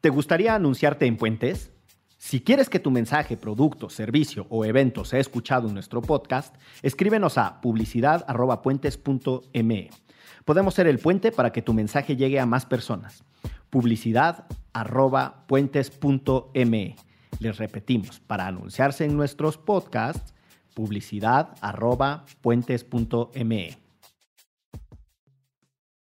¿Te gustaría anunciarte en Puentes? Si quieres que tu mensaje, producto, servicio o evento sea escuchado en nuestro podcast, escríbenos a publicidad.puentes.me. Podemos ser el puente para que tu mensaje llegue a más personas. Publicidad.puentes.me. Les repetimos, para anunciarse en nuestros podcasts, publicidad.puentes.me.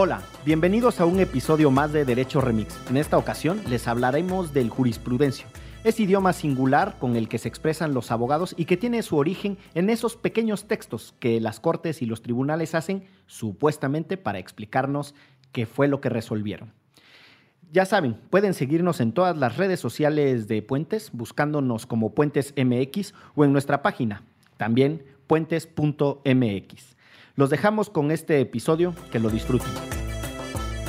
Hola, bienvenidos a un episodio más de Derecho Remix. En esta ocasión les hablaremos del jurisprudencio. Es idioma singular con el que se expresan los abogados y que tiene su origen en esos pequeños textos que las cortes y los tribunales hacen supuestamente para explicarnos qué fue lo que resolvieron. Ya saben, pueden seguirnos en todas las redes sociales de Puentes, buscándonos como Puentes MX o en nuestra página, también puentes.mx. Los dejamos con este episodio, que lo disfruten.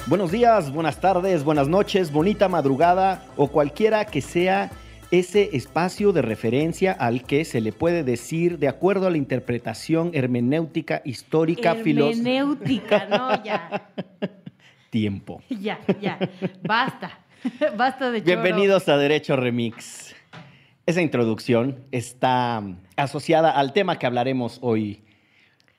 Buenos días, buenas tardes, buenas noches, bonita madrugada o cualquiera que sea ese espacio de referencia al que se le puede decir de acuerdo a la interpretación hermenéutica, histórica, filosófica. Hermenéutica, no, ya. Tiempo. Ya, ya. Basta. Basta de choro. Bienvenidos a Derecho Remix. Esa introducción está asociada al tema que hablaremos hoy.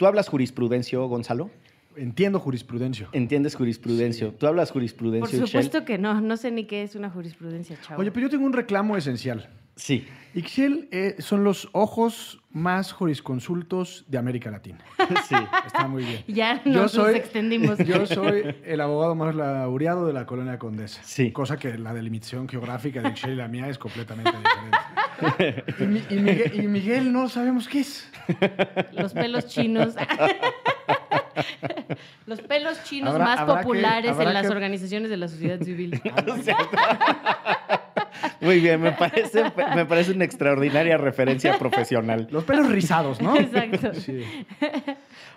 ¿Tú hablas jurisprudencio, Gonzalo? Entiendo jurisprudencia. ¿Entiendes jurisprudencio? ¿Tú hablas Por jurisprudencio, Ixchel? supuesto que no. No sé ni qué es una jurisprudencia, chavo. Oye, pero yo tengo un reclamo esencial. Sí. Ixchel eh, son los ojos más jurisconsultos de América Latina. sí. Está muy bien. ya Yo nos, soy- extendimos. Yo soy el abogado más laureado de la colonia Condesa. Sí. Cosa que la delimitación geográfica de Ixchel y la mía es completamente diferente. y, Mi- y Miguel, y Miguel no sabemos qué es. Los pelos chinos. Los pelos chinos Habrá- más habrá populares en las que- organizaciones de la sociedad civil. Muy bien, me parece, me parece una extraordinaria referencia profesional. Los pelos rizados, ¿no? Exacto. Sí.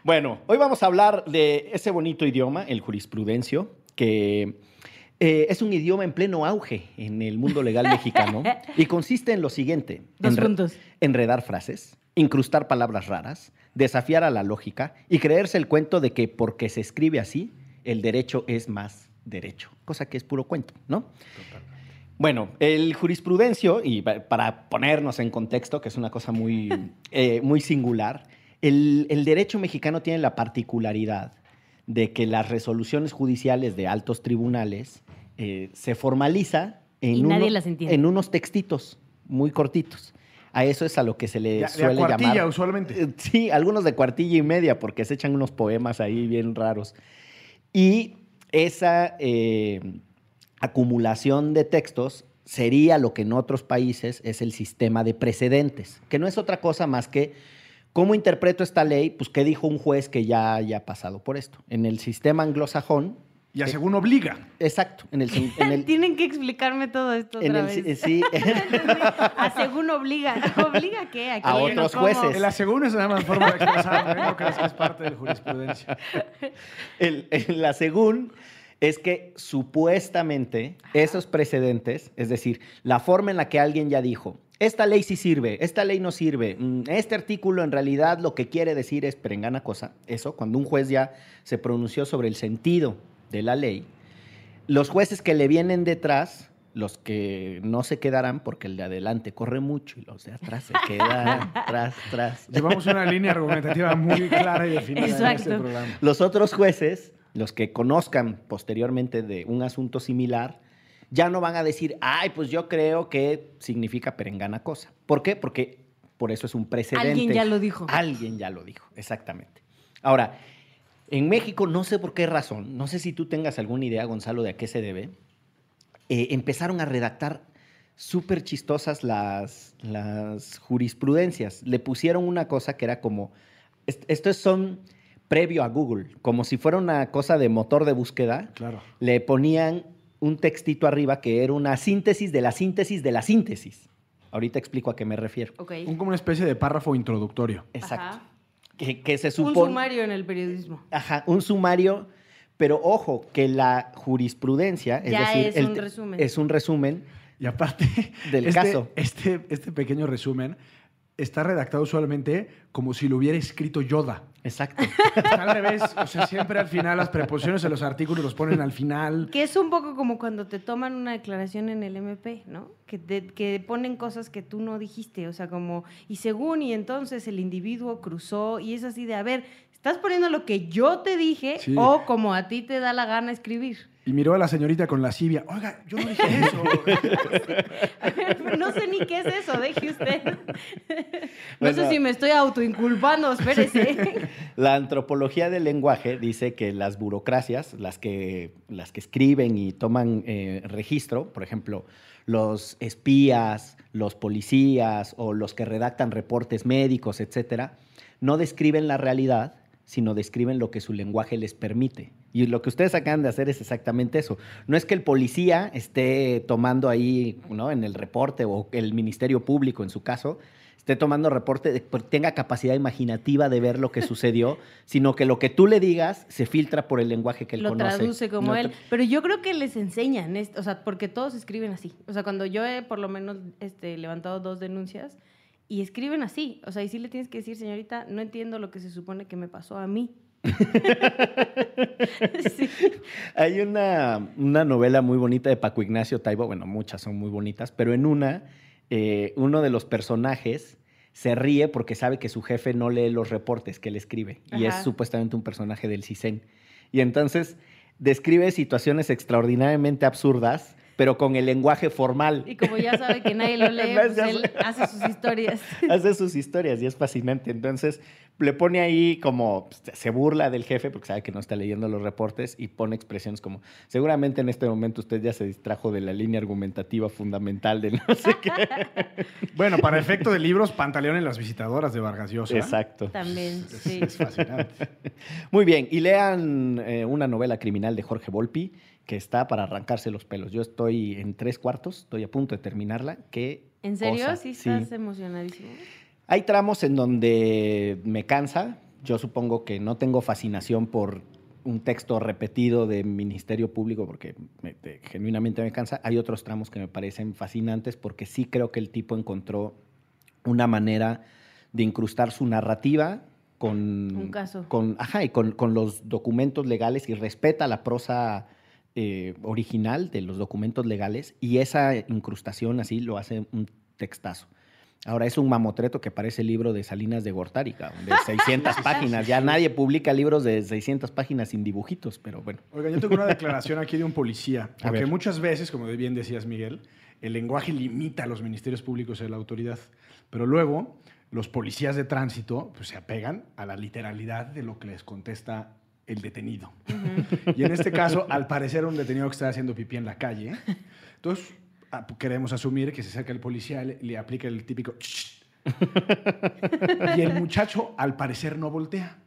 Bueno, hoy vamos a hablar de ese bonito idioma, el jurisprudencio, que eh, es un idioma en pleno auge en el mundo legal mexicano y consiste en lo siguiente. Dos enre- puntos. Enredar frases, incrustar palabras raras, desafiar a la lógica y creerse el cuento de que porque se escribe así, el derecho es más derecho, cosa que es puro cuento, ¿no? Bueno, el jurisprudencio, y pa- para ponernos en contexto, que es una cosa muy, eh, muy singular, el, el derecho mexicano tiene la particularidad de que las resoluciones judiciales de altos tribunales eh, se formaliza en, Y nadie uno- las entiende. en unos textitos muy cortitos. A eso es a lo que se le De- de suele cuartilla, llamar. usualmente. Eh, Sí, algunos de cuartilla y media, porque se echan unos poemas ahí bien raros. Y esa eh, acumulación de textos sería lo que en otros países es el sistema de precedentes, que no es otra cosa más que cómo interpreto esta ley, pues qué dijo un juez que ya haya pasado por esto. En el sistema anglosajón, Y a según obliga. exacto, en el, en el- Tienen que explicarme todo esto en otra el- vez. sí, A según obliga. ¿Obliga a qué? ¿A, A otros cómo? jueces. El a según es nada más forma de expresar, ¿no? Crees que es parte de jurisprudencia. El- el- la según es que supuestamente esos precedentes, es decir, la forma en la que alguien ya dijo, esta ley sí sirve, esta ley no sirve, mm, este artículo en realidad lo que quiere decir es perengana cosa, eso, cuando un juez ya se pronunció sobre el sentido de la ley, los jueces que le vienen detrás, los que no se quedarán, porque el de adelante corre mucho y los de atrás se quedan tras, tras. Llevamos una línea argumentativa muy clara y definida en este Exacto. programa. Los otros jueces, los que conozcan posteriormente de un asunto similar, ya no van a decir, ay, pues yo creo que significa perengana cosa. ¿Por qué? Porque por eso es un precedente. Alguien ya lo dijo. Alguien ya lo dijo, exactamente. Ahora, en México, no sé por qué razón, no sé si tú tengas alguna idea, Gonzalo, de a qué se debe, eh, empezaron a redactar súper chistosas las, las jurisprudencias. Le pusieron una cosa que era como, est- estos son previo a Google, como si fuera una cosa de motor de búsqueda. Claro. Le ponían un textito arriba que era una síntesis de la síntesis de la síntesis. Ahorita explico a qué me refiero. Ok. Un, como una especie de párrafo introductorio. Exacto. Ajá. Que, que se Un supone... sumario en el periodismo. Ajá, un sumario, pero ojo, que la jurisprudencia, es Ya decir, es el un resumen. es un resumen Y aparte, Del este, caso. Este, este pequeño resumen está redactado usualmente como si lo hubiera escrito Yoda. Exacto. Está al revés. O sea, siempre al final las preposiciones de los artículos los ponen al final. Que es un poco como cuando te toman una declaración en el MP, ¿no? Que, te- que ponen cosas que tú no dijiste, o sea, como, y según, y entonces el individuo cruzó, y es así de, a ver, ¿estás poniendo lo que yo te dije Sí. o como a ti te da la gana escribir? Y miró a la señorita con lascivia. Oiga, yo no dije eso. A ver, no sé ni qué es eso, deje usted. No Bueno. sé si me estoy autoinculpando, espérese. La antropología del lenguaje dice que las burocracias, las que, las que escriben y toman eh, registro, por ejemplo, los espías, los policías o los que redactan reportes médicos, etcétera, no describen la realidad, sino describen lo que su lenguaje les permite. Y lo que ustedes acaban de hacer es exactamente eso. No es que el policía esté tomando ahí, ¿no? En el reporte o el Ministerio Público, en su caso, esté tomando reporte, tenga capacidad imaginativa de ver lo que sucedió, sino que lo que tú le digas se filtra por el lenguaje que él lo conoce. traduce como No él. tra- Pero yo creo que les enseñan, o sea, porque todos escriben así. O sea, cuando yo he por lo menos este, levantado dos denuncias y escriben así. O sea, y sí le tienes que decir, señorita, no entiendo lo que se supone que me pasó a mí. Sí. Hay una, una novela muy bonita de Paco Ignacio Taibo, bueno, muchas son muy bonitas, pero en una, eh, uno de los personajes se ríe porque sabe que su jefe no lee los reportes que él escribe y es Ajá. supuestamente un personaje del CISEN. Y entonces describe situaciones extraordinariamente absurdas, pero con el lenguaje formal. Y como ya sabe que nadie lo lee, pues él hace sus historias. hace sus historias y es fascinante. Entonces le pone ahí como, pues, se burla del jefe porque sabe que no está leyendo los reportes y pone expresiones como, seguramente en este momento usted ya se distrajo de la línea argumentativa fundamental de no sé qué. Bueno, para efecto de libros, Pantaleón en las visitadoras de Vargas Llosa. Exacto. También, sí. es fascinante. Muy bien, y lean eh, una novela criminal de Jorge Volpi que está para arrancarse los pelos. Yo estoy en tres cuartos, estoy a punto de terminarla. ¿Qué ¿En serio? cosa. Sí estás emocionadísimo. Hay tramos en donde me cansa. Yo supongo que no tengo fascinación por un texto repetido de Ministerio Público porque me- te- genuinamente me cansa. Hay otros tramos que me parecen fascinantes porque sí creo que el tipo encontró una manera de incrustar su narrativa con... Un caso. Con, ajá, y con, con los documentos legales y respeta la prosa eh, original de los documentos legales y esa incrustación así lo hace un textazo. Ahora es un mamotreto que parece libro de Salinas de Gortari, cabrón, de 600 páginas. Ya nadie publica libros de 600 páginas sin dibujitos, pero bueno. Oiga, yo tengo una declaración aquí de un policía. A Porque muchas veces, como bien decías, Miguel, el lenguaje limita a los ministerios públicos y a la autoridad. Pero luego, los policías de tránsito pues, se apegan a la literalidad de lo que les contesta el detenido. Y en este caso, al parecer, un detenido que estaba haciendo pipí en la calle. Entonces, queremos asumir que se acerca el policía, le, le aplica el típico... Y el muchacho, al parecer, no voltea.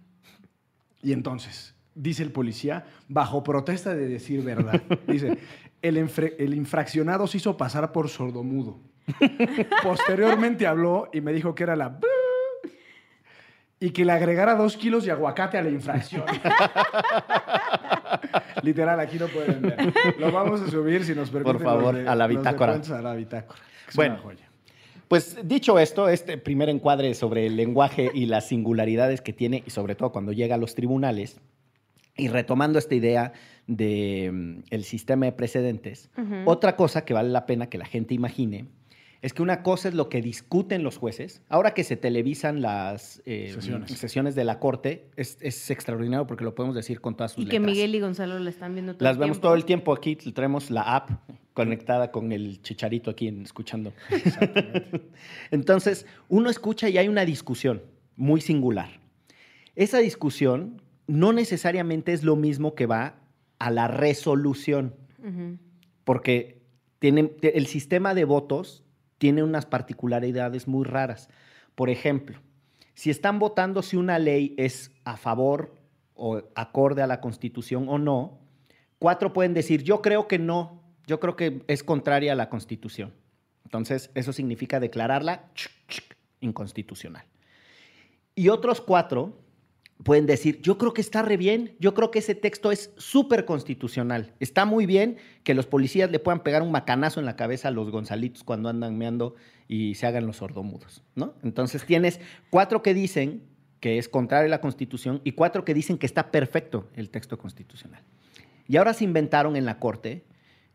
Y entonces, dice el policía, bajo protesta de decir verdad, dice, el, infraccionado se hizo pasar por sordomudo. Posteriormente habló y me dijo que era la... Y que le agregara dos kilos de aguacate a la infracción. Literal, aquí lo pueden ver. Lo vamos a subir si nos permiten. favor, los de- a la de bitácora. cuentos a la bitácora. Es Bueno. una joya. Pues dicho esto, este primer encuadre sobre el lenguaje y las singularidades que tiene, y sobre todo cuando llega a los tribunales, y retomando esta idea del sistema de precedentes, otra cosa que vale la pena que la gente imagine es que una cosa es lo que discuten los jueces. Ahora que se televisan las eh, Sesiones. sesiones de la corte, es, es extraordinario porque lo podemos decir con todas sus Y que letras. Miguel y Gonzalo la están viendo todo Las el vemos tiempo. todo el tiempo aquí, traemos la app conectada con el chicharito aquí en- escuchando. Entonces, uno escucha y hay una discusión muy singular. Esa discusión no necesariamente es lo mismo que va a la resolución, porque el sistema de votos tiene unas particularidades muy raras. Por ejemplo, si están votando si una ley es a favor o acorde a la Constitución o no, cuatro pueden decir, yo creo que no, yo creo que es contraria a la Constitución. Entonces, eso significa declararla inconstitucional. Y otros cuatro pueden decir, yo creo que está re bien, yo creo que ese texto es súper constitucional. Está muy bien que los policías le puedan pegar un macanazo en la cabeza a los gonzalitos cuando andan meando y se hagan los sordomudos, ¿no? Entonces tienes cuatro que dicen que es contrario a la Constitución y cuatro que dicen que está perfecto el texto constitucional. Y ahora se inventaron en la Corte,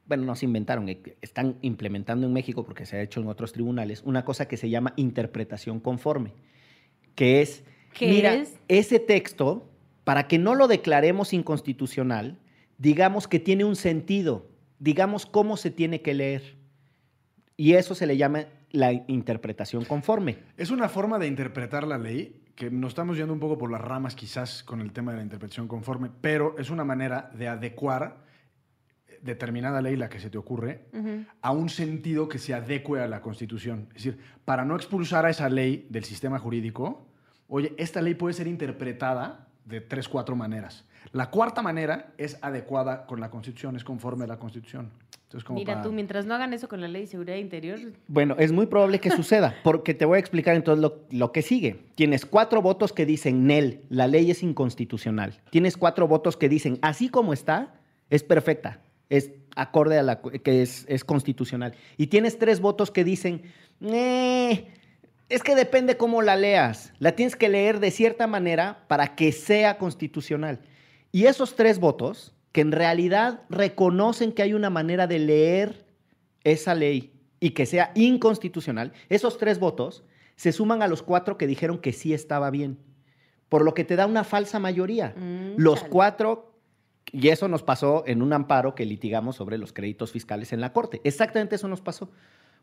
bueno, no se inventaron, eh, están implementando en México porque se ha hecho en otros tribunales, una cosa que se llama interpretación conforme, que es Mira, ese texto, para que no lo declaremos inconstitucional, digamos que tiene un sentido, digamos cómo se tiene que leer. Y eso se le llama la interpretación conforme. Es una forma de interpretar la ley que nos estamos yendo un poco por las ramas quizás con el tema de la interpretación conforme, pero es una manera de adecuar determinada ley, la que se te ocurre, a un sentido que se adecue a la Constitución. Es decir, para no expulsar a esa ley del sistema jurídico, oye, esta ley puede ser interpretada de tres, cuatro maneras. La cuarta manera es adecuada con la Constitución, es conforme a la Constitución. Mira tú, mientras no hagan eso con la ley de seguridad interior. Bueno, es muy probable que suceda, porque te voy a explicar entonces lo, lo, que sigue. Tienes cuatro votos que dicen, Nel, la ley es inconstitucional. Tienes cuatro votos que dicen, así como está, es perfecta, es acorde a la que es, es constitucional. Y tienes tres votos que dicen, eh, es que depende cómo la leas. La tienes que leer de cierta manera para que sea constitucional. Y esos tres votos, que en realidad reconocen que hay una manera de leer esa ley y que sea inconstitucional, esos tres votos se suman a los cuatro que dijeron que sí estaba bien. Por lo que te da una falsa mayoría. Mm, los cuatro, y eso nos pasó en un amparo que litigamos sobre los créditos fiscales en la Corte. Exactamente eso nos pasó.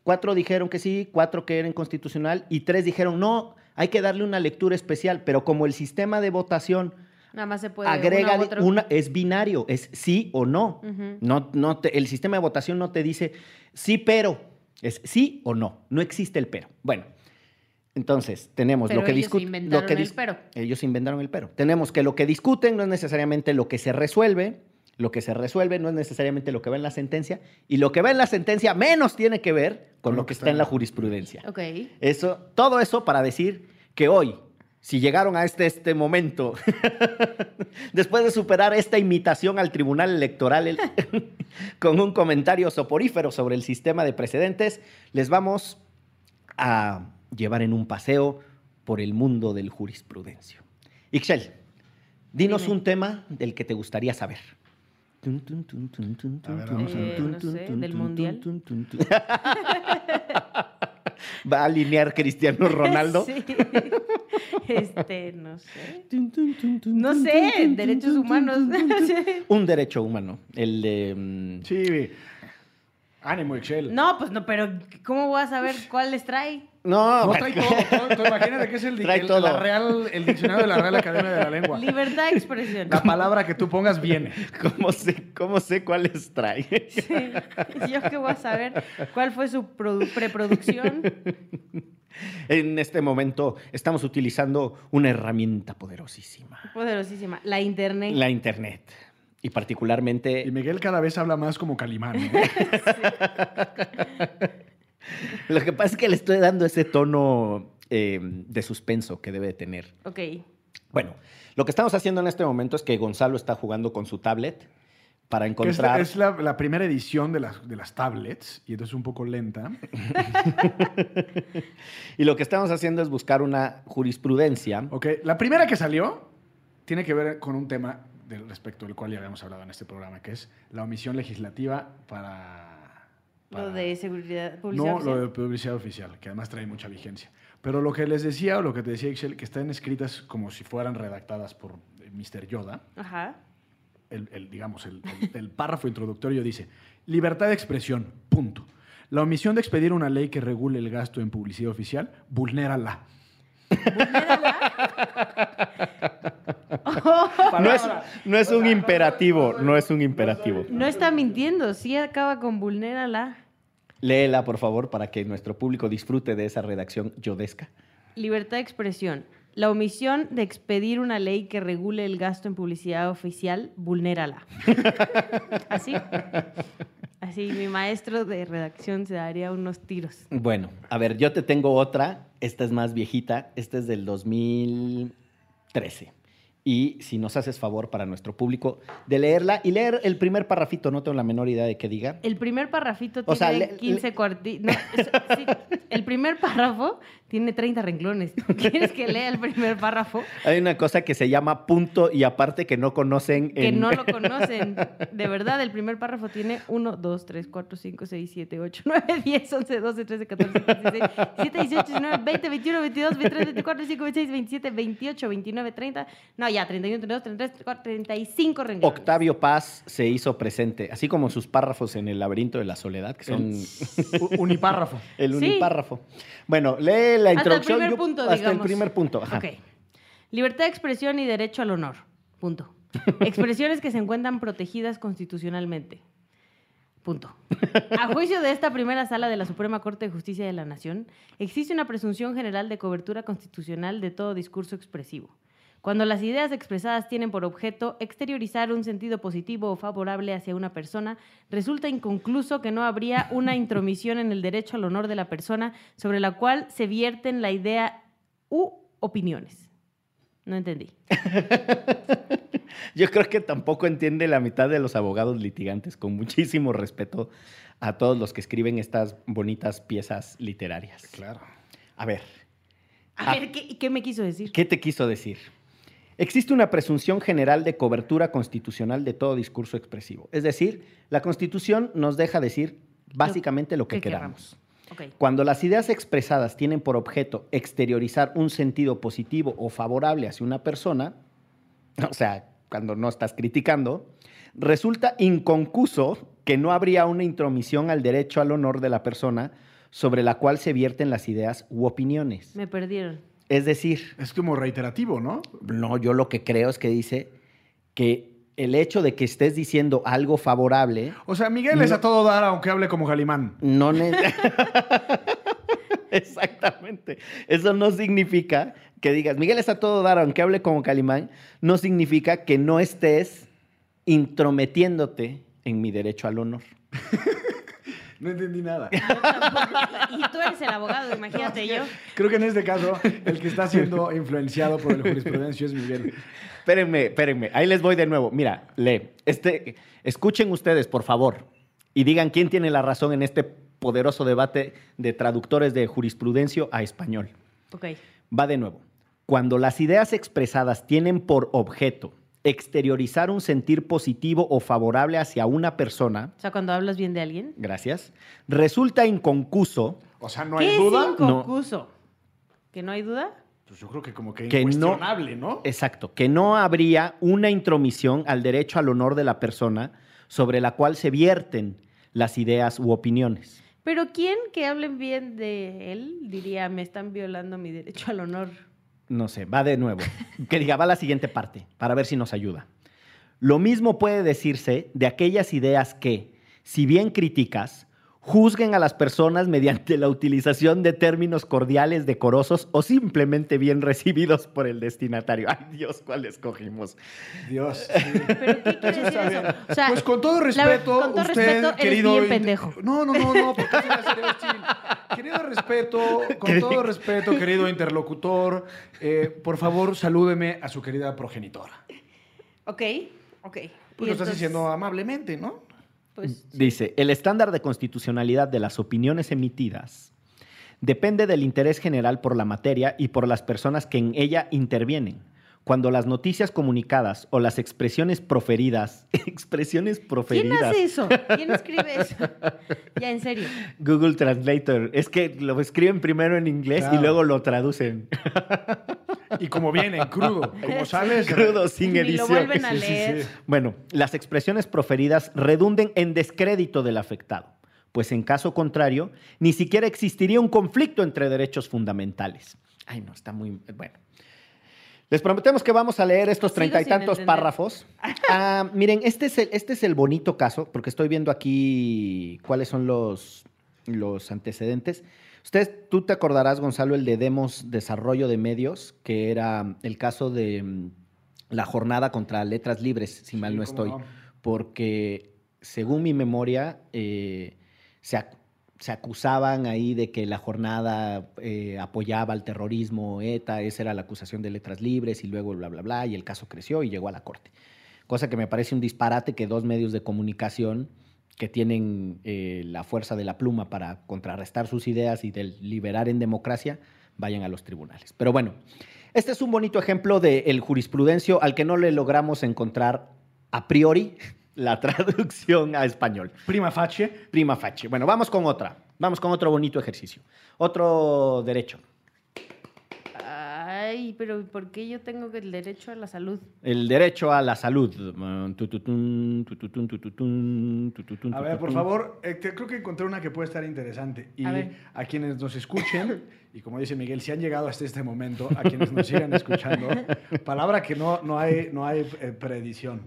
Cuatro dijeron que sí, cuatro que eran constitucional y tres dijeron no, hay que darle una lectura especial, pero como el sistema de votación Nada más se puede agrega una, es binario, es sí o no. no, no el sistema de votación no te dice sí, pero es sí o no. No existe el pero. Bueno, entonces tenemos lo que discuten. el pero. Ellos inventaron el pero. Tenemos que lo que discuten no es necesariamente lo que se resuelve lo que se resuelve no es necesariamente lo que va en la sentencia y lo que va en la sentencia menos tiene que ver con lo que está en la jurisprudencia. Ok. Eso, todo eso para decir que hoy, si llegaron a este, este momento, después de superar esta imitación al Tribunal Electoral con un comentario soporífero sobre el sistema de precedentes, les vamos a llevar en un paseo por el mundo del jurisprudencio. Ixchel, dinos un tema del que te gustaría saber del mundial. ¿Va a alinear Cristiano Ronaldo? Sí. Este, no sé. No sé, derechos humanos. Un derecho humano. El de. Sí. Ánimo, Excel. No, pues no, pero ¿cómo voy a saber cuál les trae? No, no trae todo, Imagínate que es el, el, La Real, el diccionario de la Real Academia de la Lengua. Libertad de expresión. La palabra que tú pongas viene. ¿Cómo sé, cómo sé cuáles trae? Sí. Yo qué voy a saber cuál fue su preproducción. En este momento estamos utilizando una herramienta poderosísima. Poderosísima. La Internet. La Internet. Y particularmente... Y Miguel cada vez habla más como Calimán. ¿no? Lo que pasa es que le estoy dando ese tono eh, de suspenso que debe tener. Ok. Bueno, lo que estamos haciendo en este momento es que Gonzalo está jugando con su tablet para encontrar... Es, la, la, primera edición de las, de las tablets y entonces es un poco lenta. y lo que estamos haciendo es buscar una jurisprudencia. Ok, la primera que salió tiene que ver con un tema del respecto del cual ya habíamos hablado en este programa, que es la omisión legislativa para lo de seguridad publicidad No, lo de publicidad oficial, que además trae mucha vigencia. Pero lo que les decía, o lo que te decía Excel, que están escritas como si fueran redactadas por eh, Mr. Yoda. Ajá. El, digamos, el, el, párrafo introductorio dice, libertad de expresión, punto. La omisión de expedir una ley que regule el gasto en publicidad oficial, vulnérala. No, es, no es un imperativo, no es un imperativo. No está mintiendo, sí acaba con vulnérala. Léela, por favor, para que nuestro público disfrute de esa redacción yodesca. Libertad de expresión. La omisión de expedir una ley que regule el gasto en publicidad oficial, vulnérala. ¿Así? Así, mi maestro de redacción se daría unos tiros. Bueno, a ver, yo te tengo otra. Esta es más viejita. Esta es del 2013. Y si nos haces favor para nuestro público de leerla y leer el primer parrafito, no tengo la menor idea de qué diga. El primer parrafito O sea, tiene le- 15 cuartitos. el primer párrafo tiene 30 renglones. ¿Quieres que lea el primer párrafo? Hay una cosa que se llama punto y aparte que no conocen. Que en- no lo conocen. De verdad, el primer párrafo tiene 1, 2, 3, 4, 5, 6, 7, 8, 9, 10, 11, 12, 13, 14, 15, 16, 17, 18, 19, 20, 21, 22, 23, 24, 25, 26, 27, 28, 29, 30. No, ya, 31, 32, 33, 34, 35 renglones. Octavio Paz se hizo presente, así como sus párrafos en el laberinto de la soledad, que son U- Unipárrafo. el Sí. unipárrafo. Bueno, lee la Hasta el primer yo- punto, hasta digamos. el primer punto. ajá. Ok. Libertad de expresión y derecho al honor. Punto. Expresiones que se encuentran protegidas constitucionalmente. Punto. A juicio de esta primera sala de la Suprema Corte de Justicia de la Nación, existe una presunción general de cobertura constitucional de todo discurso expresivo. Cuando las ideas expresadas tienen por objeto exteriorizar un sentido positivo o favorable hacia una persona, resulta inconcluso que no habría una intromisión en el derecho al honor de la persona sobre la cual se vierten la idea u opiniones. No entendí. Yo creo que tampoco entiende la mitad de los abogados litigantes, con muchísimo respeto a todos los que escriben estas bonitas piezas literarias. Claro. A ver, A Ah. ver, ¿qué, qué me quiso decir? ¿qué te quiso decir? Existe una presunción general de cobertura constitucional de todo discurso expresivo. Es decir, la Constitución nos deja decir básicamente lo que que queramos. Ok. Cuando las ideas expresadas tienen por objeto exteriorizar un sentido positivo o favorable hacia una persona, o sea, cuando no estás criticando, resulta inconcuso que no habría una intromisión al derecho al honor de la persona sobre la cual se vierten las ideas u opiniones. Me perdieron. Es decir, Es como reiterativo, ¿no? no, yo lo que creo es que dice que el hecho de que estés diciendo algo favorable O sea, Miguel es a todo dar aunque hable como Galimán. no Exactamente. Eso no significa que digas, Miguel está a todo dar, aunque hable como Calimán, no significa que no estés intrometiéndote en mi derecho al honor. No entendí nada. Y tú eres el abogado, imagínate yo. Creo que en este caso el que está siendo influenciado por el jurisprudencio es Miguel. Espérenme, espérenme, ahí les voy de nuevo. Mira, lee, este, escuchen ustedes, por favor, y digan quién tiene la razón en este poderoso debate de traductores de jurisprudencia a español. Ok. Va de nuevo. Cuando las ideas expresadas tienen por objeto exteriorizar un sentir positivo o favorable hacia una persona, O sea, cuando hablas bien de alguien. gracias, resulta inconcuso O sea, no ¿Qué hay es duda. inconcuso? ¿Que no hay duda? Pues yo creo que como que, Que no- incuestionable, ¿no? Exacto, que no habría una intromisión al derecho al honor de la persona sobre la cual se vierten las ideas u opiniones. Pero ¿quién que hablen bien de él diría, me están violando mi derecho al honor? No sé, va de nuevo. Que diga, va la siguiente parte, para ver si nos ayuda. Lo mismo puede decirse de aquellas ideas que, si bien críticas, juzguen a las personas mediante la utilización de términos cordiales, decorosos o simplemente bien recibidos por el destinatario. Ay Dios, ¿cuál escogimos? Dios. ¿Pero qué quiere decir eso? O sea, pues con todo la- respeto, con todo usted, respeto, eres querido... bien pendejo. No, no, no, no, porque. Querido respeto, con todo respeto, querido interlocutor, eh, por favor, salúdeme a su querida progenitora. Ok, ok. Pues Y lo estás diciendo amablemente, ¿no? Pues, Dice, el estándar de constitucionalidad de las opiniones emitidas depende del interés general por la materia y por las personas que en ella intervienen. Cuando las noticias comunicadas o las expresiones proferidas, expresiones ¿quién proferidas, hace eso? ¿Quién escribe eso? Ya, en serio. Google Translator, es que lo escriben primero en inglés y Claro. luego lo traducen Y como viene, crudo, como sales... crudo sin lo edición. vuelven a Sí, sí, leer. sí. Bueno, las expresiones proferidas redunden en descrédito del afectado, pues en caso contrario, ni siquiera existiría un conflicto entre derechos fundamentales. Ay, no, está muy... Bueno. Les prometemos que vamos a leer estos treinta y tantos entender. párrafos. Ah, miren, este es, el, este es el bonito caso, porque estoy viendo aquí cuáles son los, los antecedentes. Ustedes, tú te acordarás, Gonzalo, el de Demos Desarrollo de Medios, que era el caso de mm, la jornada contra letras libres, si mal Sí, no estoy, no. porque según mi memoria, eh, se, ac- se acusaban ahí de que la jornada eh, apoyaba al terrorismo, ETA, esa era la acusación de letras libres y luego bla, bla, bla, y el caso creció y llegó a la corte. Cosa que me parece un disparate que dos medios de comunicación que tienen eh, la fuerza de la pluma para contrarrestar sus ideas y de liberar en democracia, vayan a los tribunales. Pero bueno, este es un bonito ejemplo del jurisprudencio al que no le logramos encontrar a priori la traducción a español. Prima facie. Prima facie. Bueno, vamos con otra. Vamos con otro bonito ejercicio. Otro derecho. Ay, pero ¿por qué yo tengo el derecho a la salud? El derecho a la salud. A ver, por favor, eh, creo que encontré una que puede estar interesante. Y A quienes nos escuchen, y como dice Miguel, si han llegado hasta este momento, a quienes nos sigan escuchando, palabra que no, no hay, no hay eh, preedición.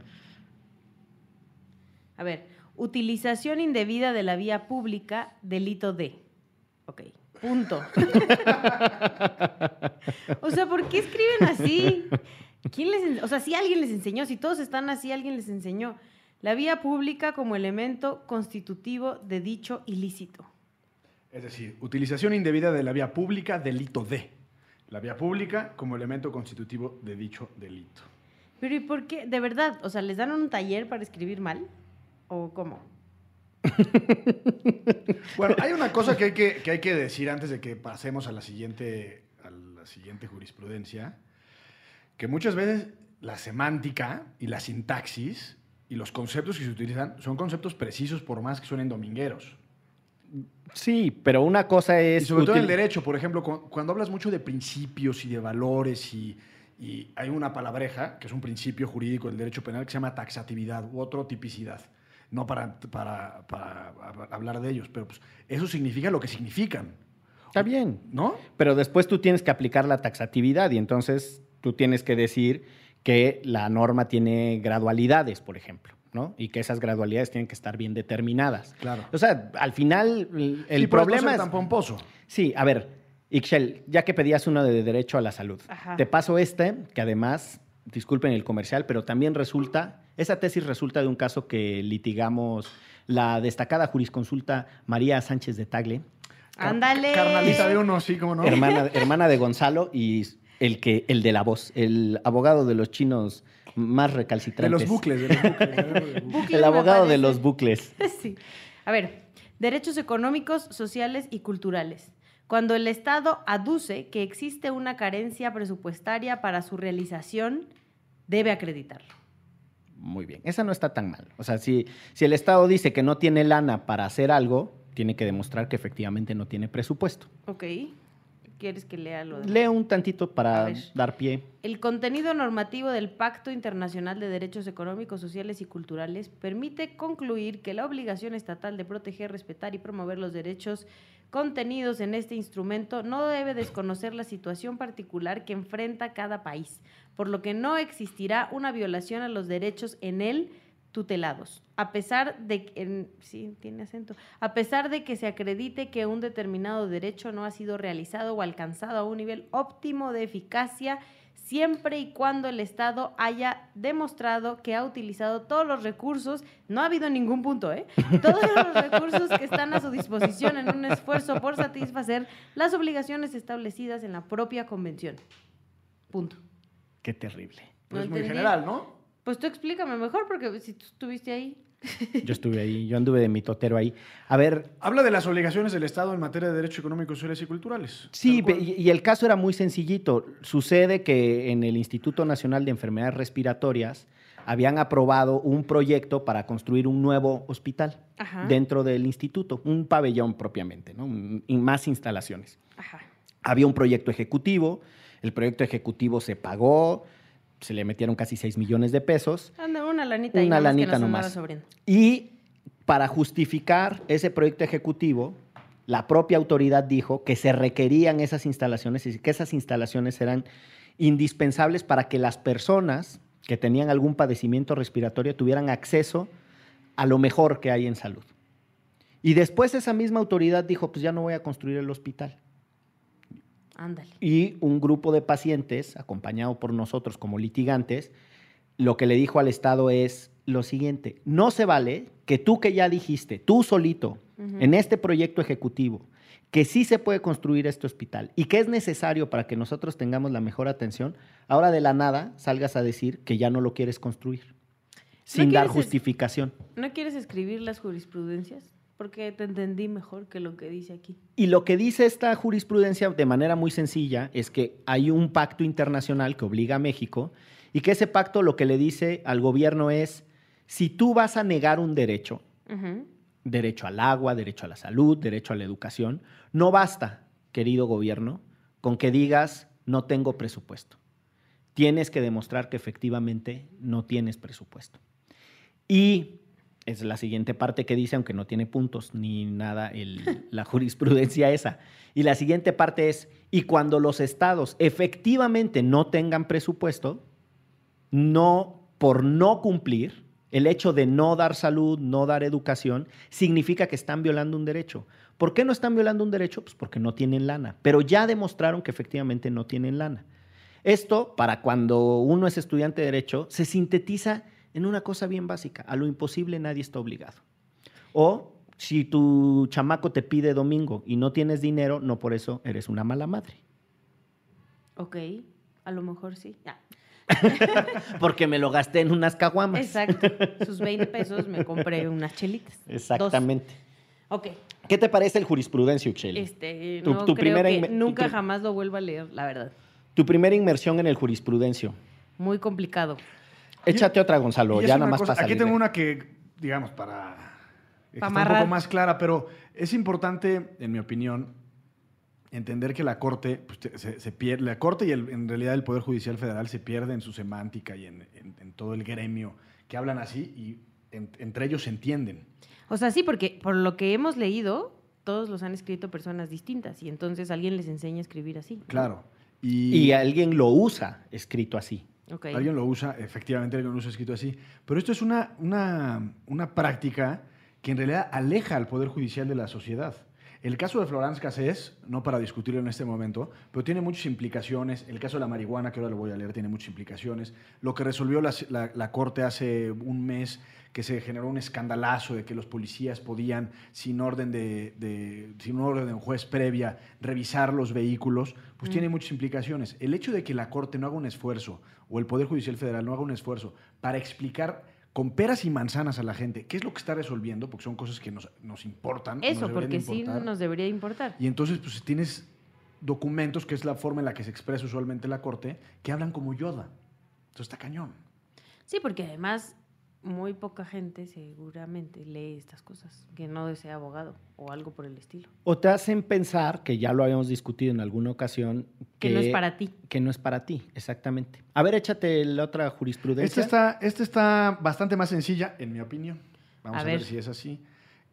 A ver, utilización indebida de la vía pública, delito de. Ok, punto. o sea, ¿por qué escriben así? ¿Quién les o sea, si alguien les enseñó, si todos están así, alguien les enseñó. La vía pública como elemento constitutivo de dicho ilícito. Es decir, utilización indebida de la vía pública, delito de. La vía pública como elemento constitutivo de dicho delito. Pero ¿y por qué? De verdad, o sea, ¿les dan un taller para escribir mal? ¿O cómo? Bueno, hay una cosa que hay que, que hay que decir antes de que pasemos a la siguiente, a la siguiente jurisprudencia, que muchas veces la semántica y la sintaxis y los conceptos que se utilizan son conceptos precisos por más que suenen domingueros. Sí, pero una cosa Y es. sobre todo en el derecho, por ejemplo, cu- cuando hablas mucho de principios y de valores y, y hay una palabreja, que es un principio jurídico del derecho penal, que se llama taxatividad u otro tipicidad. No para, para, para hablar de ellos, pero pues eso significa lo que significan, Está bien. ¿no? Pero después tú tienes que aplicar la taxatividad y entonces tú tienes que decir que la norma tiene gradualidades, por ejemplo, ¿no? Y que esas gradualidades tienen que estar bien determinadas. Claro. O sea, al final el, Sí, problema es... tan pomposo. Sí, a ver, Ixchel, ya que pedías uno de derecho a la salud, Ajá. te paso este, que además, disculpen el comercial, pero también resulta, esa tesis resulta de un caso que litigamos la destacada jurisconsulta María Sánchez de Tagle, Car- Ándale. Carnalita de uno, sí, como no. hermana, hermana de Gonzalo y el, que, el de la voz, el abogado de los chinos más De recalcitrantes. los bucles, de los bucles. de los bucles. Bucles El abogado de los bucles. Sí. A ver, derechos económicos, sociales y culturales. Cuando el Estado aduce que existe una carencia presupuestaria para su realización, debe acreditarlo. Muy bien, esa no está tan mal. O sea, si, si el Estado dice que no tiene lana para hacer algo, tiene que demostrar que efectivamente no tiene presupuesto. Ok. ¿Quieres que lea lo de- Leo un tantito para dar pie. El contenido normativo del Pacto Internacional de Derechos Económicos, Sociales y Culturales permite concluir que la obligación estatal de proteger, respetar y promover los derechos contenidos en este instrumento no debe desconocer la situación particular que enfrenta cada país, por lo que no existirá una violación a los derechos en él tutelados, a pesar de que, sí, tiene acento, a pesar de que se acredite que un determinado derecho no ha sido realizado o alcanzado a un nivel óptimo de eficacia siempre y cuando el Estado haya demostrado que ha utilizado todos los recursos, no ha habido ningún punto, ¿eh? Todos los recursos que están a su disposición en un esfuerzo por satisfacer las obligaciones establecidas en la propia convención. Punto. Qué terrible. No Pues muy entendí. general, ¿no? Pues tú explícame mejor, porque si tú estuviste ahí. Yo estuve ahí, yo anduve de mi totero ahí. A ver, Habla de las obligaciones del Estado en materia de derechos económicos, sociales y culturales. sí, y, y el caso era muy sencillito. Sucede que en el Instituto Nacional de Enfermedades Respiratorias habían aprobado un proyecto para construir un nuevo hospital Ajá. dentro del instituto, un pabellón propiamente, ¿no? Y más instalaciones. Ajá. Había un proyecto ejecutivo, el proyecto ejecutivo se pagó, se le metieron casi 6 millones de pesos Anda, una lanita Una nomás lanita que nos nomás. y para justificar ese proyecto ejecutivo, la propia autoridad dijo que se requerían esas instalaciones y que esas instalaciones eran indispensables para que las personas que tenían algún padecimiento respiratorio tuvieran acceso a lo mejor que hay en salud. Y después esa misma autoridad dijo, pues ya no voy a construir el hospital. Ándale. Y un grupo de pacientes, acompañado por nosotros como litigantes, lo que le dijo al Estado es, lo siguiente, no se vale que tú que ya dijiste, tú solito, en este proyecto ejecutivo, que sí se puede construir este hospital y que es necesario para que nosotros tengamos la mejor atención, ahora de la nada salgas a decir que ya no lo quieres construir, sin dar justificación. ¿No quieres escribir las jurisprudencias? Porque te entendí mejor que lo que dice aquí. Y lo que dice esta jurisprudencia de manera muy sencilla es que hay un pacto internacional que obliga a México y que ese pacto lo que le dice al gobierno es, si tú vas a negar un derecho, derecho al agua, derecho a la salud, derecho a la educación, no basta, querido gobierno, con que digas no tengo presupuesto. Tienes que demostrar que efectivamente no tienes presupuesto. Y es la siguiente parte que dice, aunque no tiene puntos ni nada la jurisprudencia esa. Y la siguiente parte es, y cuando los estados efectivamente no tengan presupuesto, no, por no cumplir, el hecho de no dar salud, no dar educación, significa que están violando un derecho. ¿Por qué no están violando un derecho? Pues porque no tienen lana. Pero ya demostraron que efectivamente no tienen lana. Esto, para cuando uno es estudiante de derecho, se sintetiza en una cosa bien básica. A lo imposible nadie está obligado. O si tu chamaco te pide domingo y no tienes dinero, no por eso eres una mala madre. Ok, a lo mejor sí. Ya. Porque me lo gasté en unas caguamas. Exacto. Sus 20 pesos me compré unas chelitas. Dos. Exactamente. Ok. ¿Qué te parece el jurisprudencia, Uxeli? Este, Tu- no tu creo primera que inme- tu nunca jamás lo vuelva a leer, la verdad. Tu primera inmersión en el jurisprudencio. Muy complicado. Échate otra, Gonzalo, ya nada más cosa- Aquí tengo una que, digamos, para que está un poco más clara, pero es importante, en mi opinión, entender que la Corte, pues, te- se, se pierde, la Corte y el- en realidad el Poder Judicial Federal se pierde en su semántica y en, en- en todo el gremio que hablan así y en- entre ellos se entienden. O sea, sí, porque por lo que hemos leído, todos los han escrito personas distintas y entonces alguien les enseña a escribir así. Claro. Y, Y alguien lo usa escrito así. Alguien lo usa, efectivamente alguien lo usa escrito así. Pero esto es una, una, una práctica que en realidad aleja al Poder Judicial de la sociedad. El caso de Florence Cassés, no para discutirlo en este momento, pero tiene muchas implicaciones. El caso de la marihuana, que ahora lo voy a leer, tiene muchas implicaciones. Lo que resolvió la, la- la Corte hace un mes, que se generó un escandalazo de que los policías podían, sin orden de, de- sin orden de un juez previa, revisar los vehículos, pues tiene muchas implicaciones. El hecho de que la Corte no haga un esfuerzo, o el Poder Judicial Federal no haga un esfuerzo para explicar con peras y manzanas a la gente qué es lo que está resolviendo, porque son cosas que nos, nos importan. Eso, porque sí nos debería importar. Y entonces, pues tienes documentos, que es la forma en la que se expresa usualmente la corte, que hablan como Yoda. Entonces está cañón. Sí, porque además muy poca gente seguramente lee estas cosas, que no sea abogado o algo por el estilo. O te hacen pensar, que ya lo habíamos discutido en alguna ocasión, Que no es para ti. Que no es para ti, exactamente. A ver, échate la otra Esta jurisprudencia. está, esta está bastante más sencilla, en mi opinión. Vamos A a, ver. ver. si es así.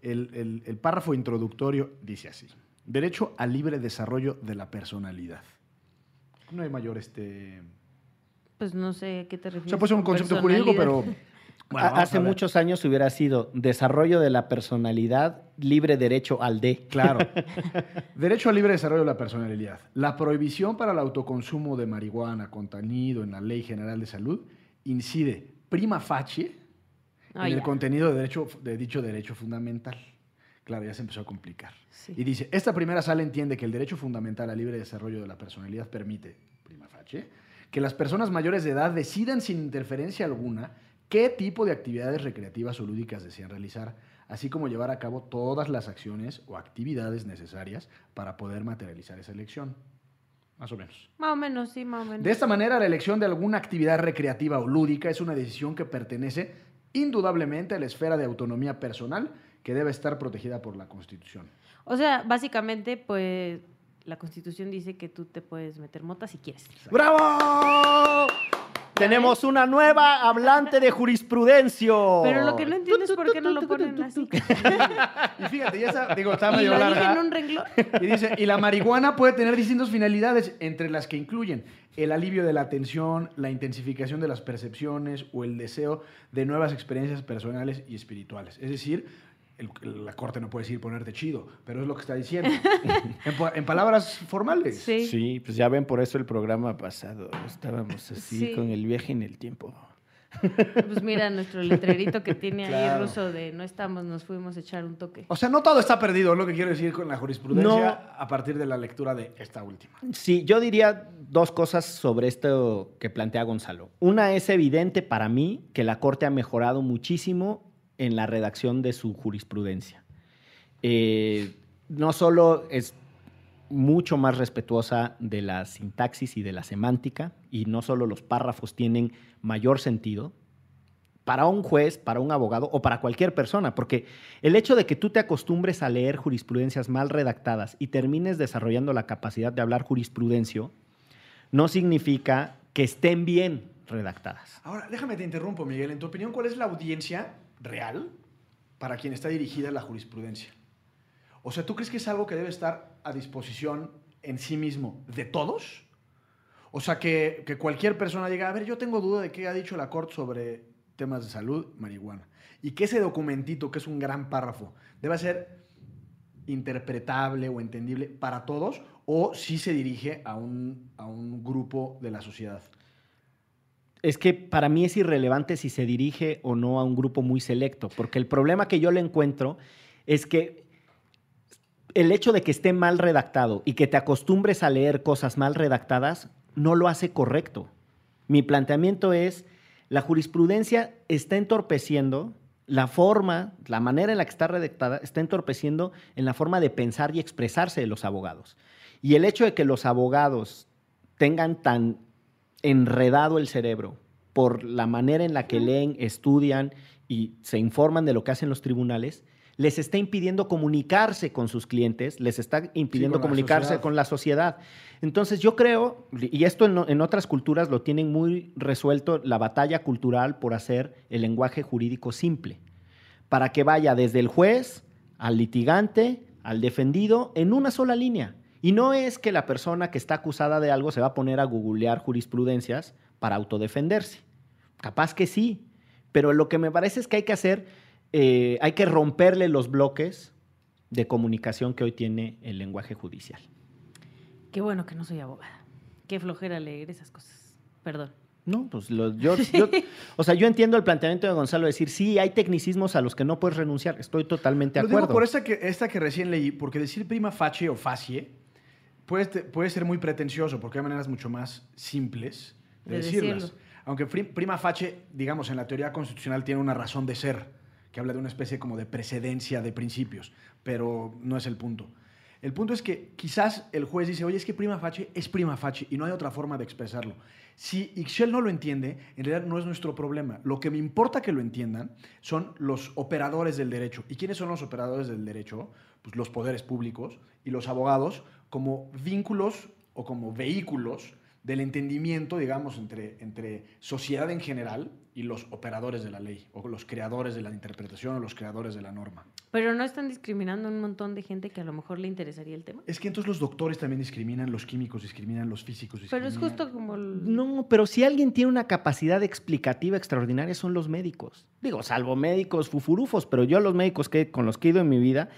El, el- el párrafo introductorio dice así. Derecho al libre desarrollo de la personalidad. No hay mayor este... Pues no sé a qué te O refieres. sea, puede ser un con concepto jurídico, pero... Bueno, Hace muchos años hubiera sido desarrollo de la personalidad, libre derecho al D. Claro. Derecho al libre desarrollo de la personalidad. La prohibición para el autoconsumo de marihuana contenido en la Ley General de Salud incide prima facie en el contenido de, derecho, de dicho derecho fundamental. Claro, ya se empezó a complicar. Sí. Y dice, esta primera sala entiende que el derecho fundamental al libre desarrollo de la personalidad permite, prima facie, que las personas mayores de edad decidan sin interferencia alguna qué tipo de actividades recreativas o lúdicas desean realizar, así como llevar a cabo todas las acciones o actividades necesarias para poder materializar esa elección. Más o menos. Más o menos, sí, más o menos. De esta manera, la elección de alguna actividad recreativa o lúdica es una decisión que pertenece indudablemente a la esfera de autonomía personal que debe estar protegida por la Constitución. O sea, básicamente, pues la Constitución dice que tú te puedes meter mota si quieres. ¡Bravo! Tenemos una nueva hablante de jurisprudencia. Pero lo que no entiendo es por qué no lo ponen así. Y fíjate, ya está, digo, está y medio lo dije larga. en un renglón. Y dice, y la marihuana puede tener distintas finalidades, entre las que incluyen el alivio de la tensión, la intensificación de las percepciones o el deseo de nuevas experiencias personales y espirituales. Es decir, el- la corte no puede decir ponerte chido, pero es lo que está diciendo. en, pa- en palabras formales. Sí. Sí, pues ya ven, por eso el programa pasado estábamos así Sí. con el viaje en el tiempo. Pues mira nuestro letrerito que tiene ahí ruso de no estamos, nos fuimos a echar un toque. O sea, no todo está perdido, es lo que quiero decir con la jurisprudencia No. a partir de la lectura de esta última. Sí, yo diría dos cosas sobre esto que plantea Gonzalo. Una es evidente para mí que la Corte ha mejorado muchísimo en la redacción de su jurisprudencia. Eh, no solo es mucho más respetuosa de la sintaxis y de la semántica, y no solo los párrafos tienen mayor sentido, para un juez, para un abogado o para cualquier persona, porque el hecho de que tú te acostumbres a leer jurisprudencias mal redactadas y termines desarrollando la capacidad de hablar jurisprudencio, no significa que estén bien redactadas. Ahora, déjame te interrumpo, Miguel. En tu opinión, ¿cuál es la audiencia real para quien está dirigida la jurisprudencia? O sea, ¿tú crees que es algo que debe estar a disposición en sí mismo de todos? O sea, que, que cualquier persona diga, a ver, yo tengo duda de qué ha dicho la Corte sobre temas de salud, marihuana. Y que ese documentito, que es un gran párrafo, deba ser interpretable o entendible para todos, o si se dirige a un, a un grupo de la sociedad. Es que para mí es irrelevante si se dirige o no a un grupo muy selecto, porque el problema que yo le encuentro es que el hecho de que esté mal redactado y que te acostumbres a leer cosas mal redactadas no lo hace correcto. Mi planteamiento es, la jurisprudencia está entorpeciendo la forma, la manera en la que está redactada, está entorpeciendo en la forma de pensar y expresarse de los abogados. Y el hecho de que los abogados tengan tan enredado el cerebro por la manera en la que leen, estudian y se informan de lo que hacen los tribunales, les está impidiendo comunicarse con sus clientes, les está impidiendo con comunicarse con la sociedad. Entonces yo creo, y esto en, en otras culturas lo tienen muy resuelto, la batalla cultural por hacer el lenguaje jurídico simple, para que vaya desde el juez al litigante, al defendido, en una sola línea. Y no es que la persona que está acusada de algo se va a poner a googlear jurisprudencias para autodefenderse. Capaz que sí, pero lo que me parece es que hay que hacer, eh, hay que romperle los bloques de comunicación que hoy tiene el lenguaje judicial. Qué bueno que no soy abogada. Qué flojera leer esas cosas. Perdón. No, pues lo- yo, yo- o sea, yo entiendo el planteamiento de Gonzalo de decir, sí, hay tecnicismos a los que no puedes renunciar. Estoy totalmente de Lo digo acuerdo. por esta que, esta que recién leí, porque decir prima facie o facie puede, te- puede ser muy pretencioso, porque hay maneras mucho más simples de, De decirlas. decirlo. Aunque prima facie, digamos, en la teoría constitucional tiene una razón de ser, que habla de una especie como de precedencia de principios, pero no es el punto. El punto es que quizás el juez dice, oye, es que prima facie es prima facie y no hay otra forma de expresarlo. Si Ixchel no lo entiende, en realidad no es nuestro problema. Lo que me importa que lo entiendan son los operadores del derecho. ¿Y quiénes son los operadores del derecho? Pues los poderes públicos y los abogados como vínculos o como vehículos del entendimiento, digamos, entre, entre sociedad en general y los operadores de la ley, o los creadores de la interpretación o los creadores de la norma. Pero no están discriminando a un montón de gente que a lo mejor le interesaría el tema. Es que entonces los doctores también discriminan, los químicos discriminan, los físicos Pero discriminan. es justo como... el- No, pero si alguien tiene una capacidad explicativa extraordinaria son los médicos. Digo, salvo médicos fufurufos, pero yo los médicos que, con los que he ido en mi vida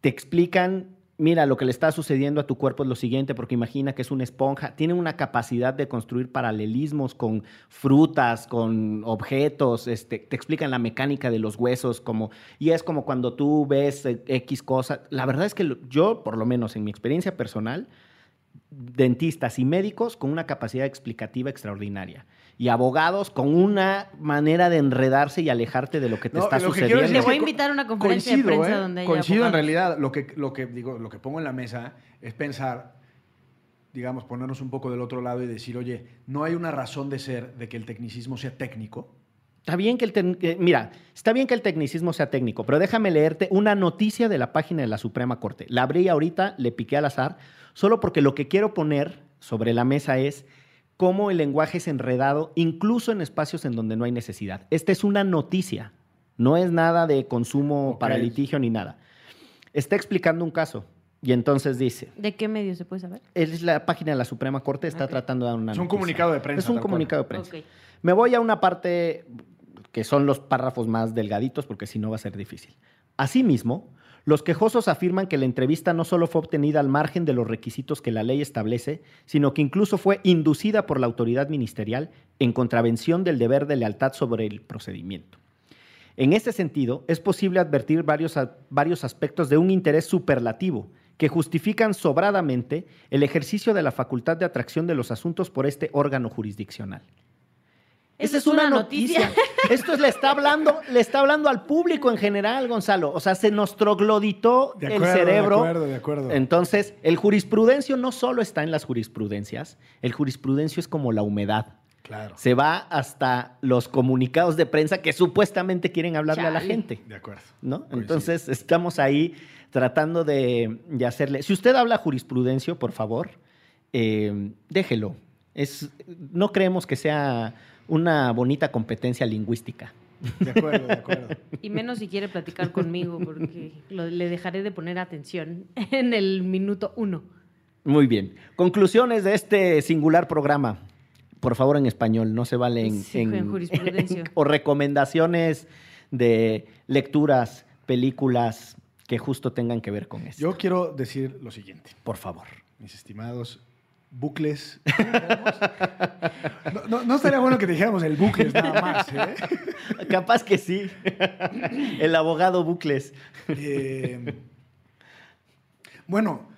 te explican, mira, lo que le está sucediendo a tu cuerpo es lo siguiente, porque imagina que es una esponja. Tienen una capacidad de construir paralelismos con frutas, con objetos, este, te explican la mecánica de los huesos, como, y es como cuando tú ves eh, X cosa. La verdad es que yo, por lo menos en mi experiencia personal, dentistas y médicos con una capacidad explicativa extraordinaria y abogados con una manera de enredarse y alejarte de lo que te No, está lo sucediendo. Le voy a invitar a una conferencia de coincido, prensa ¿eh? donde Coincido en realidad. Lo que, lo, que, digo, lo que pongo en la mesa es pensar, digamos, ponernos un poco del otro lado y decir, oye, no hay una razón de ser de que el tecnicismo sea técnico. Está bien que el eh, mira, está bien que el tecnicismo sea técnico, pero déjame leerte una noticia de la página de la Suprema Corte. La abrí ahorita, le piqué al azar, solo porque lo que quiero poner sobre la mesa es cómo el lenguaje es enredado, incluso en espacios en donde no hay necesidad. Esta es una noticia, no es nada de consumo para litigio ni nada. Está explicando un caso y entonces dice, ¿De qué medio se puede saber? es la página de la Suprema Corte, está tratando de dar una Es un noticia. comunicado de prensa, Es un cual. comunicado de prensa. Me voy a una parte que son los párrafos más delgaditos, porque si no va a ser difícil. Asimismo, Los quejosos afirman que la entrevista no solo fue obtenida al margen de los requisitos que la ley establece, sino que incluso fue inducida por la autoridad ministerial en contravención del deber de lealtad sobre el procedimiento. En este sentido, es posible advertir varios, varios aspectos de un interés superlativo que justifican sobradamente el ejercicio de la facultad de atracción de los asuntos por este órgano jurisdiccional. Esa es una noticia. Esto le está hablando, le está hablando al público en general, Gonzalo. O sea, se nos trogloditó el cerebro. De acuerdo, de acuerdo. Entonces, el jurisprudencio no solo está en las jurisprudencias, el jurisprudencio es como la humedad. Claro. Se va hasta los comunicados de prensa que supuestamente quieren hablarle a la gente. De acuerdo. ¿No? Entonces, estamos ahí tratando de, hacerle. Si usted habla jurisprudencio, por favor, eh, déjelo. Es, no creemos que sea una bonita competencia lingüística. De acuerdo, de acuerdo. Y menos si quiere platicar conmigo, porque le dejaré de poner atención en el minuto uno. Muy bien. Conclusiones de este singular programa. Por favor, en español, no se vale en, en jurisprudencia. o recomendaciones de lecturas, películas que justo tengan que ver con eso. Yo quiero decir lo siguiente. Por favor. Mis estimados bucles. No, no, estaría bueno que dijéramos el bucles nada más. ¿eh? Capaz que sí. El abogado bucles. Eh, bueno.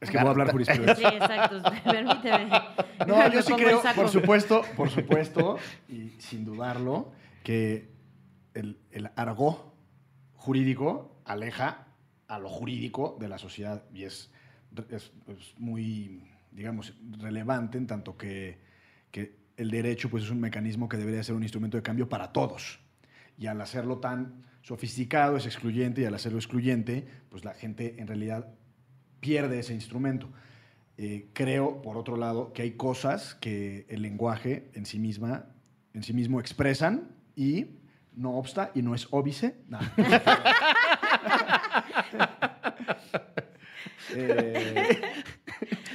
Es que voy a hablar jurisprudencia. Sí, exacto. Permíteme. No, yo sí creo, por supuesto, por supuesto, y sin dudarlo, que el, el argot jurídico aleja a lo jurídico de la sociedad y es es, muy, digamos, relevante en tanto que, que, el derecho pues, es un mecanismo que debería ser un instrumento de cambio para todos. Y al hacerlo tan sofisticado es excluyente y al hacerlo excluyente, pues la gente en realidad pierde ese instrumento. Eh, creo, por otro lado, que hay cosas que el lenguaje en sí, misma, en sí mismo expresan y no obsta y no es óbice. Eh,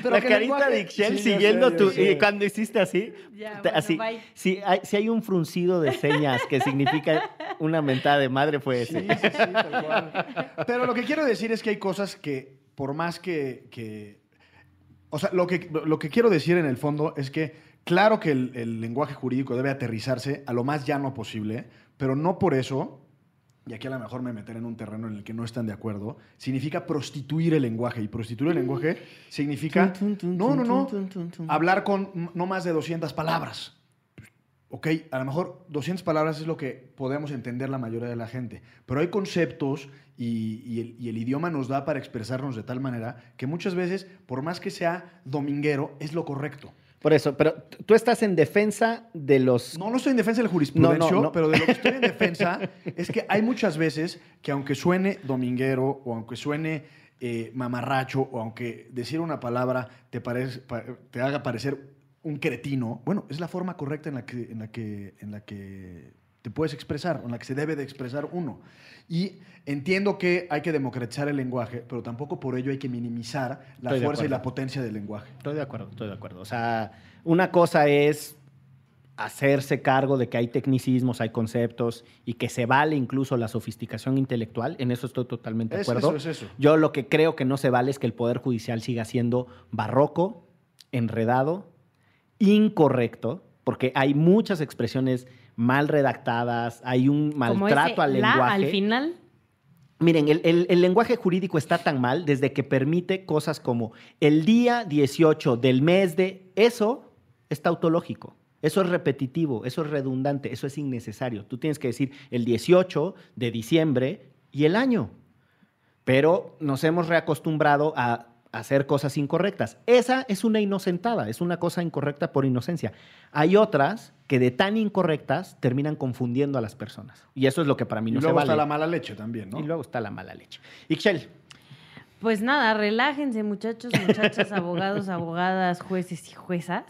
la carita de Ixchel siguiendo tu. Y cuando hiciste así. así si, hay, si hay un fruncido de señas que significa una mentada de madre, fue ese. Pero lo que quiero decir es que hay cosas que, por más que. o sea, lo que, lo que quiero decir en el fondo es que, claro que el, el lenguaje jurídico debe aterrizarse a lo más llano posible, pero no por eso y aquí a lo mejor me meter en un terreno en el que no están de acuerdo, significa prostituir el lenguaje. Y prostituir el lenguaje significa, no, no, no, hablar con no más de 200 palabras. Ok, a lo mejor 200 palabras es lo que podemos entender la mayoría de la gente, pero hay conceptos y, el, y, el, idioma nos da para expresarnos de tal manera que muchas veces, por más que sea dominguero, es lo correcto. Por eso, pero tú estás en defensa de los... No, no estoy en defensa del jurisprudencio, pero de lo que estoy en defensa es que hay muchas veces que aunque suene dominguero o aunque suene eh, mamarracho o aunque decir una palabra te, te haga parecer un cretino, bueno, es la forma correcta en la que, en la que, en la que te puedes expresar, en la que se debe de expresar uno. Y entiendo que hay que democratizar el lenguaje, pero tampoco por ello hay que minimizar la fuerza y la potencia del lenguaje. Estoy de acuerdo, estoy de acuerdo. O sea, una cosa es hacerse cargo de que hay tecnicismos, hay conceptos y que se vale incluso la sofisticación intelectual. En eso estoy totalmente de acuerdo. Es eso, Yo lo que creo que no se vale es que el Poder Judicial siga siendo barroco, enredado, incorrecto, porque hay muchas expresiones mal redactadas, hay un maltrato al lenguaje. al final. Miren, el, lenguaje jurídico está tan mal desde que permite cosas como el día 18 del mes de... Eso es tautológico, eso es repetitivo, eso es redundante, eso es innecesario. Tú tienes que decir el 18 de diciembre y el año. Pero nos hemos reacostumbrado a hacer cosas incorrectas. Esa es una inocentada, es una cosa incorrecta por inocencia. Hay otras que de tan incorrectas terminan confundiendo a las personas. Y eso es lo que para mí no se vale. Y luego está la mala leche también, ¿no? Y luego está la mala leche. Ixchel. Pues nada, relájense muchachos, muchachas, abogados, abogadas, jueces y juezas.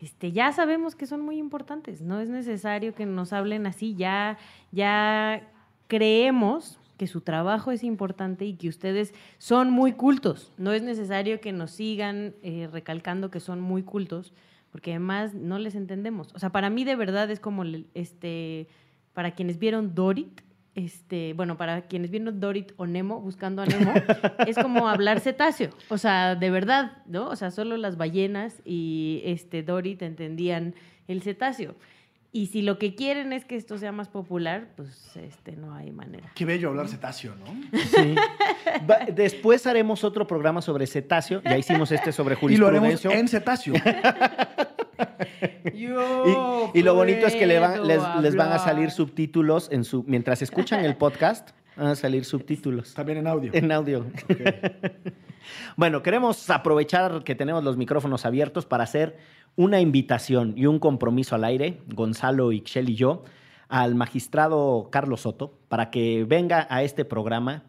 Este, ya sabemos que son muy importantes, no es necesario que nos hablen así, ya, ya creemos, que su trabajo es importante y que ustedes son muy cultos. No es necesario que nos sigan eh, recalcando que son muy cultos, porque además no les entendemos. O sea, para mí de verdad es como este, para quienes vieron Dorit, este, bueno, para quienes vieron Dorit o Nemo, buscando a Nemo, es como hablar cetáceo. O sea, de verdad, ¿no? O sea, solo las ballenas y este Dorit entendían el cetáceo. Y si lo que quieren es que esto sea más popular, pues este, no hay manera. Qué bello hablar cetáceo, ¿no? Sí. Va- después haremos otro programa sobre cetáceo. Ya hicimos este sobre Y lo haremos jurisprudencia. en cetáceo. Y, y lo bonito es que le van- puedo les, les van a salir subtítulos en su mientras escuchan el podcast, van a salir subtítulos También en audio. en audio. Ok. Bueno, queremos aprovechar que tenemos los micrófonos abiertos para hacer una invitación y un compromiso al aire, Gonzalo, Ixchel y yo, al magistrado Carlos Soto, para que venga a este programa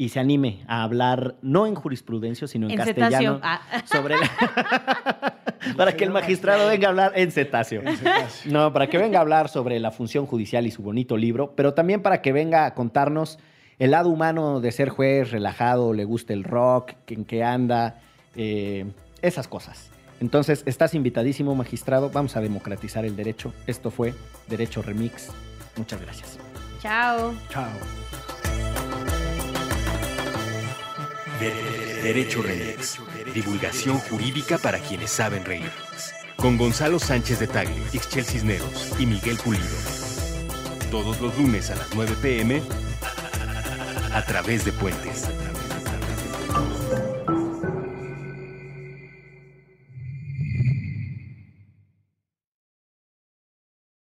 y se anime a hablar no en jurisprudencia, sino en, En castellano. Ah. sobre la- para que el magistrado venga a hablar en cetáceo. En cetáceo. No, para que venga a hablar sobre la función judicial y su bonito libro, pero también para que venga a contarnos el lado humano de ser juez, relajado, le gusta el rock, en qué anda, eh, esas cosas. Entonces, estás invitadísimo, magistrado. Vamos a democratizar el derecho. Esto fue Derecho Remix. Muchas gracias. Chao. Chao. De- Derecho Remix. Divulgación jurídica para quienes saben reír. Con Gonzalo Sánchez de Tagle, Ixchel Cisneros y Miguel Pulido. Todos los lunes a las 9 pm a través de Puentes.